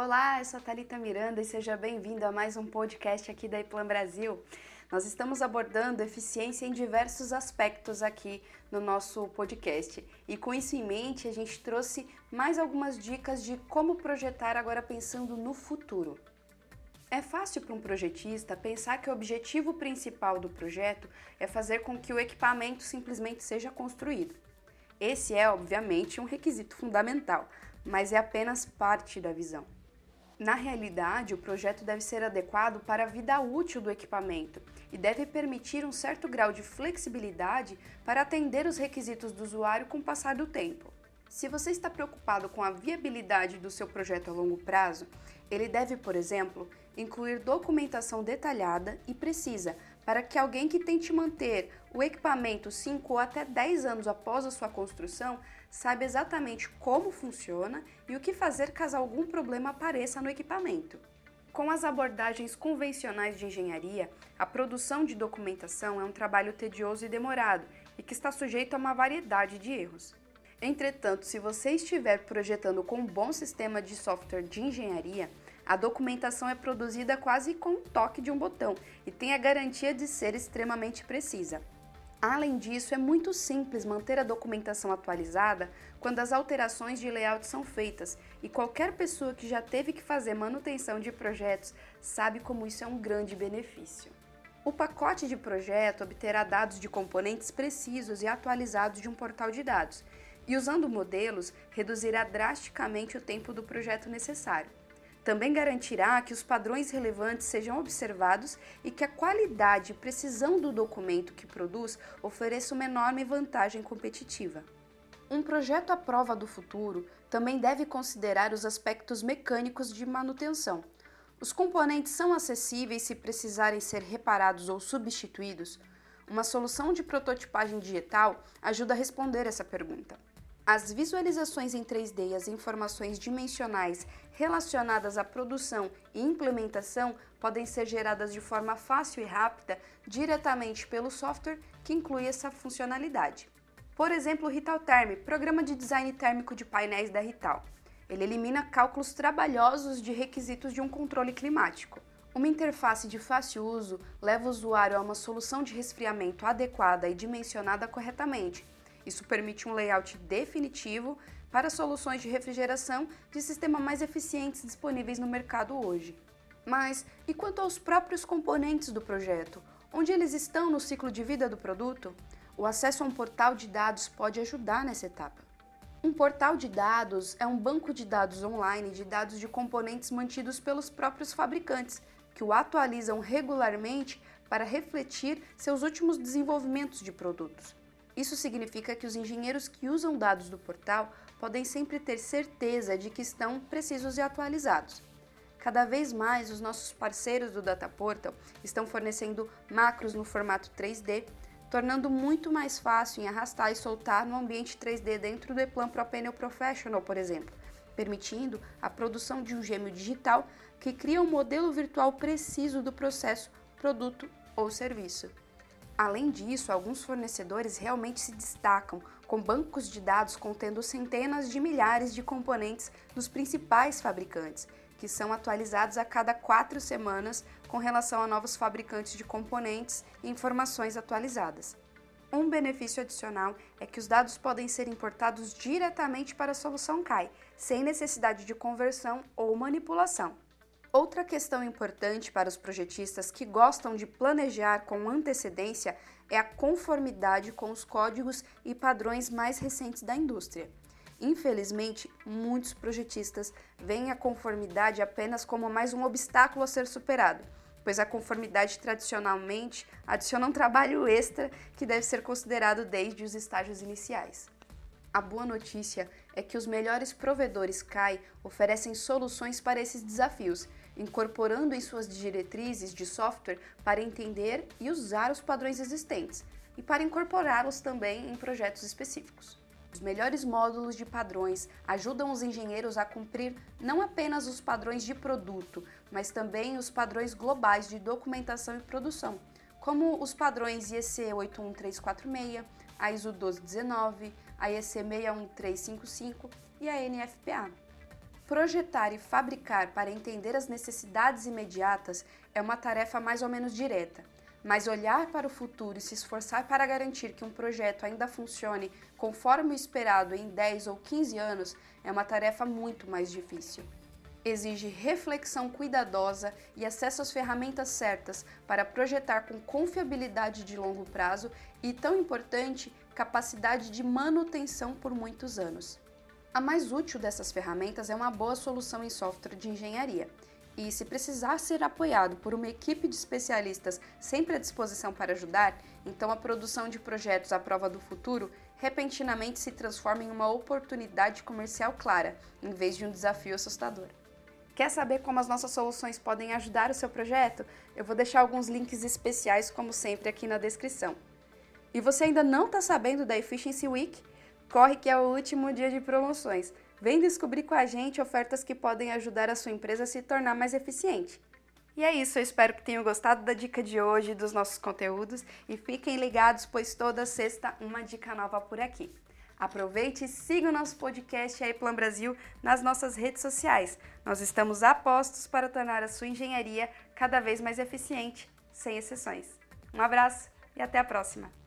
Olá, eu sou a Thalita Miranda e seja bem-vindo a mais um podcast aqui da Iplan Brasil. Nós estamos abordando eficiência em diversos aspectos aqui no nosso podcast. E com isso em mente, a gente trouxe mais algumas dicas de como projetar agora pensando no futuro. É fácil para um projetista pensar que o objetivo principal do projeto é fazer com que o equipamento simplesmente seja construído. Esse é, obviamente, um requisito fundamental, mas é apenas parte da visão. Na realidade, o projeto deve ser adequado para a vida útil do equipamento e deve permitir um certo grau de flexibilidade para atender os requisitos do usuário com o passar do tempo. Se você está preocupado com a viabilidade do seu projeto a longo prazo, ele deve, por exemplo, incluir documentação detalhada e precisa para que alguém que tente manter o equipamento 5 ou até 10 anos após a sua construção saiba exatamente como funciona e o que fazer caso algum problema apareça no equipamento. Com as abordagens convencionais de engenharia, a produção de documentação é um trabalho tedioso e demorado e que está sujeito a uma variedade de erros. Entretanto, se você estiver projetando com um bom sistema de software de engenharia, a documentação é produzida quase com o toque de um botão e tem a garantia de ser extremamente precisa. Além disso, é muito simples manter a documentação atualizada quando as alterações de layout são feitas, e qualquer pessoa que já teve que fazer manutenção de projetos sabe como isso é um grande benefício. O pacote de projeto obterá dados de componentes precisos e atualizados de um portal de dados, e usando modelos, reduzirá drasticamente o tempo do projeto necessário. Também garantirá que os padrões relevantes sejam observados e que a qualidade e precisão do documento que produz ofereça uma enorme vantagem competitiva. Um projeto à prova do futuro também deve considerar os aspectos mecânicos de manutenção. Os componentes são acessíveis se precisarem ser reparados ou substituídos? Uma solução de prototipagem digital ajuda a responder essa pergunta. As visualizações em 3D e as informações dimensionais relacionadas à produção e implementação podem ser geradas de forma fácil e rápida diretamente pelo software que inclui essa funcionalidade. Por exemplo, o Ritalterm, programa de design térmico de painéis da Rital. Ele elimina cálculos trabalhosos de requisitos de um controle climático. Uma interface de fácil uso leva o usuário a uma solução de resfriamento adequada e dimensionada corretamente, isso permite um layout definitivo para soluções de refrigeração de sistema mais eficientes disponíveis no mercado hoje. Mas e quanto aos próprios componentes do projeto? Onde eles estão no ciclo de vida do produto? O acesso a um portal de dados pode ajudar nessa etapa. Um portal de dados é um banco de dados online de dados de componentes mantidos pelos próprios fabricantes, que o atualizam regularmente para refletir seus últimos desenvolvimentos de produtos. Isso significa que os engenheiros que usam dados do portal podem sempre ter certeza de que estão precisos e atualizados. Cada vez mais, os nossos parceiros do Data Portal estão fornecendo macros no formato 3D, tornando muito mais fácil em arrastar e soltar no ambiente 3D dentro do Eplan Pro Panel Professional, por exemplo, permitindo a produção de um gêmeo digital que cria um modelo virtual preciso do processo, produto ou serviço. Além disso, alguns fornecedores realmente se destacam com bancos de dados contendo centenas de milhares de componentes dos principais fabricantes, que são atualizados a cada quatro semanas com relação a novos fabricantes de componentes e informações atualizadas. Um benefício adicional é que os dados podem ser importados diretamente para a solução CAI, sem necessidade de conversão ou manipulação. Outra questão importante para os projetistas que gostam de planejar com antecedência é a conformidade com os códigos e padrões mais recentes da indústria. Infelizmente, muitos projetistas veem a conformidade apenas como mais um obstáculo a ser superado, pois a conformidade tradicionalmente adiciona um trabalho extra que deve ser considerado desde os estágios iniciais. A boa notícia é que os melhores provedores CAI oferecem soluções para esses desafios, incorporando em suas diretrizes de software para entender e usar os padrões existentes e para incorporá-los também em projetos específicos. Os melhores módulos de padrões ajudam os engenheiros a cumprir não apenas os padrões de produto, mas também os padrões globais de documentação e produção, como os padrões IEC 81346, a ISO 1219, a IEC 61355 e a NFPA. Projetar e fabricar para entender as necessidades imediatas é uma tarefa mais ou menos direta. Mas olhar para o futuro e se esforçar para garantir que um projeto ainda funcione conforme o esperado em 10 ou 15 anos é uma tarefa muito mais difícil. Exige reflexão cuidadosa e acesso às ferramentas certas para projetar com confiabilidade de longo prazo e, tão importante, capacidade de manutenção por muitos anos. A mais útil dessas ferramentas é uma boa solução em software de engenharia. E se precisar ser apoiado por uma equipe de especialistas sempre à disposição para ajudar, então a produção de projetos à prova do futuro repentinamente se transforma em uma oportunidade comercial clara, em vez de um desafio assustador. Quer saber como as nossas soluções podem ajudar o seu projeto? Eu vou deixar alguns links especiais, como sempre, aqui na descrição. E você ainda não está sabendo da Efficiency Week? Corre que é o último dia de promoções. Vem descobrir com a gente ofertas que podem ajudar a sua empresa a se tornar mais eficiente. E é isso, eu espero que tenham gostado da dica de hoje, dos nossos conteúdos e fiquem ligados, pois toda sexta uma dica nova por aqui. Aproveite e siga o nosso podcast aí Plan Brasil nas nossas redes sociais. Nós estamos a postos para tornar a sua engenharia cada vez mais eficiente, sem exceções. Um abraço e até a próxima!